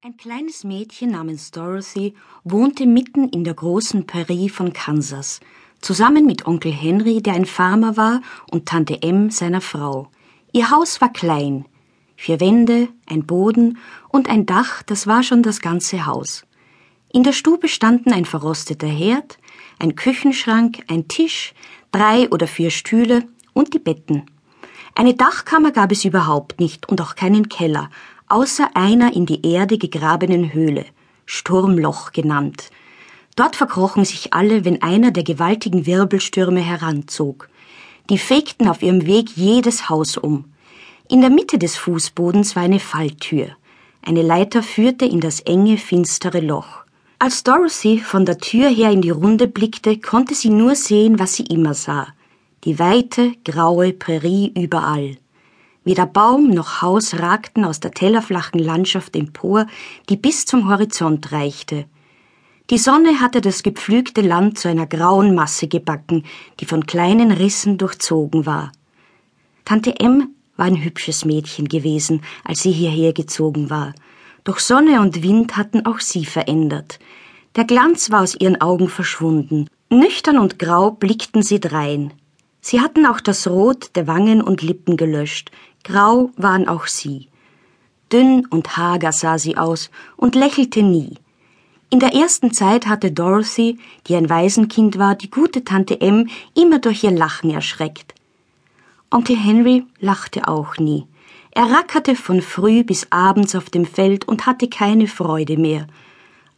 Ein kleines Mädchen namens Dorothy wohnte mitten in der großen Prärie von Kansas, zusammen mit Onkel Henry, der ein Farmer war, und Tante Em, seiner Frau. Ihr Haus war klein. Vier Wände, ein Boden und ein Dach, das war schon das ganze Haus. In der Stube standen ein verrosteter Herd, ein Küchenschrank, ein Tisch, drei oder vier Stühle und die Betten. Eine Dachkammer gab es überhaupt nicht und auch keinen Keller, außer einer in die Erde gegrabenen Höhle, Sturmloch genannt. Dort verkrochen sich alle, wenn einer der gewaltigen Wirbelstürme heranzog. Die fegten auf ihrem Weg jedes Haus um. In der Mitte des Fußbodens war eine Falltür. Eine Leiter führte in das enge, finstere Loch. Als Dorothy von der Tür her in die Runde blickte, konnte sie nur sehen, was sie immer sah die weite, graue Prärie überall. Weder Baum noch Haus ragten aus der tellerflachen Landschaft empor, die bis zum Horizont reichte. Die Sonne hatte das gepflügte Land zu einer grauen Masse gebacken, die von kleinen Rissen durchzogen war. Tante M war ein hübsches Mädchen gewesen, als sie hierher gezogen war. Doch Sonne und Wind hatten auch sie verändert. Der Glanz war aus ihren Augen verschwunden. Nüchtern und grau blickten sie drein. Sie hatten auch das Rot der Wangen und Lippen gelöscht, grau waren auch sie. Dünn und hager sah sie aus und lächelte nie. In der ersten Zeit hatte Dorothy, die ein Waisenkind war, die gute Tante M immer durch ihr Lachen erschreckt. Onkel Henry lachte auch nie. Er rackerte von früh bis abends auf dem Feld und hatte keine Freude mehr.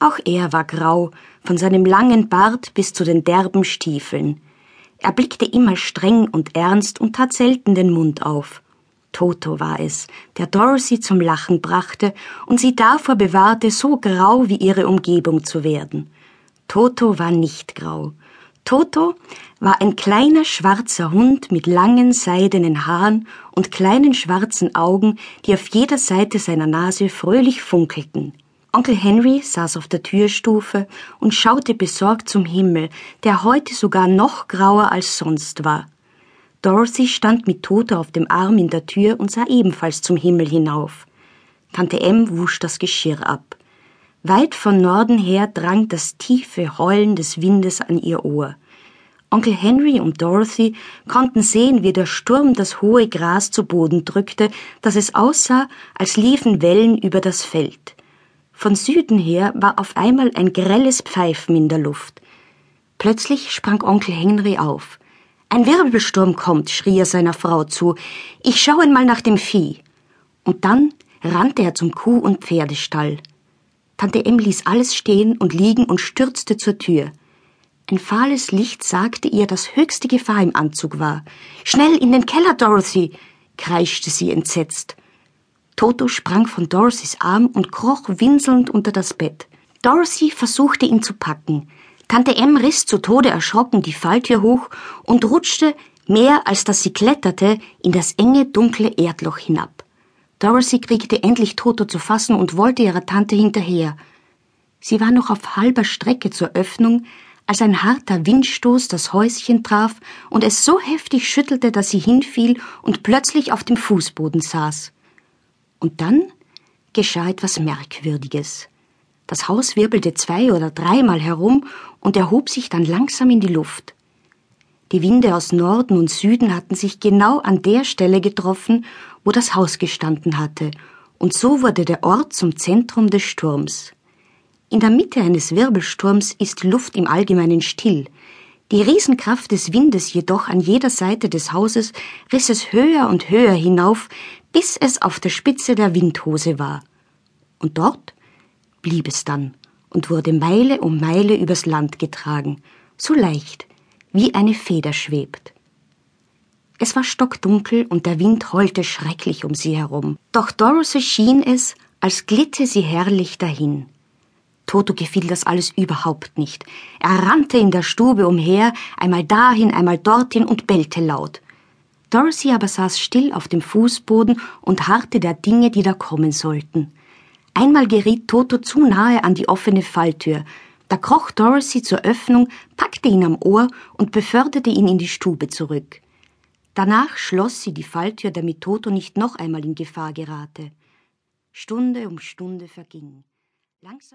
Auch er war grau, von seinem langen Bart bis zu den derben Stiefeln. Er blickte immer streng und ernst und tat selten den Mund auf. Toto war es, der Dorothy zum Lachen brachte und sie davor bewahrte, so grau wie ihre Umgebung zu werden. Toto war nicht grau. Toto war ein kleiner schwarzer Hund mit langen seidenen Haaren und kleinen schwarzen Augen, die auf jeder Seite seiner Nase fröhlich funkelten. Onkel Henry saß auf der Türstufe und schaute besorgt zum Himmel, der heute sogar noch grauer als sonst war. Dorothy stand mit Toto auf dem Arm in der Tür und sah ebenfalls zum Himmel hinauf. Tante M wusch das Geschirr ab. Weit von Norden her drang das tiefe Heulen des Windes an ihr Ohr. Onkel Henry und Dorothy konnten sehen, wie der Sturm das hohe Gras zu Boden drückte, dass es aussah, als liefen Wellen über das Feld. Von Süden her war auf einmal ein grelles Pfeifen in der Luft. Plötzlich sprang Onkel Henry auf. Ein Wirbelsturm kommt, schrie er seiner Frau zu. Ich schaue mal nach dem Vieh. Und dann rannte er zum Kuh- und Pferdestall. Tante Em ließ alles stehen und liegen und stürzte zur Tür. Ein fahles Licht sagte ihr, dass höchste Gefahr im Anzug war. Schnell in den Keller, Dorothy! kreischte sie entsetzt. Toto sprang von Dorothys Arm und kroch winselnd unter das Bett. Dorothy versuchte ihn zu packen. Tante M riss zu Tode erschrocken die Falltür hoch und rutschte, mehr als dass sie kletterte, in das enge, dunkle Erdloch hinab. Dorothy kriegte endlich Toto zu fassen und wollte ihrer Tante hinterher. Sie war noch auf halber Strecke zur Öffnung, als ein harter Windstoß das Häuschen traf und es so heftig schüttelte, dass sie hinfiel und plötzlich auf dem Fußboden saß. Und dann geschah etwas Merkwürdiges. Das Haus wirbelte zwei oder dreimal herum und erhob sich dann langsam in die Luft. Die Winde aus Norden und Süden hatten sich genau an der Stelle getroffen, wo das Haus gestanden hatte, und so wurde der Ort zum Zentrum des Sturms. In der Mitte eines Wirbelsturms ist die Luft im Allgemeinen still, die Riesenkraft des Windes jedoch an jeder Seite des Hauses riss es höher und höher hinauf, bis es auf der Spitze der Windhose war. Und dort blieb es dann und wurde Meile um Meile übers Land getragen, so leicht, wie eine Feder schwebt. Es war stockdunkel und der Wind heulte schrecklich um sie herum. Doch Dorothy schien es, als glitte sie herrlich dahin. Toto gefiel das alles überhaupt nicht. Er rannte in der Stube umher, einmal dahin, einmal dorthin und bellte laut. Dorothy aber saß still auf dem Fußboden und harrte der Dinge, die da kommen sollten. Einmal geriet Toto zu nahe an die offene Falltür. Da kroch Dorothy zur Öffnung, packte ihn am Ohr und beförderte ihn in die Stube zurück. Danach schloss sie die Falltür, damit Toto nicht noch einmal in Gefahr gerate. Stunde um Stunde verging. Langsam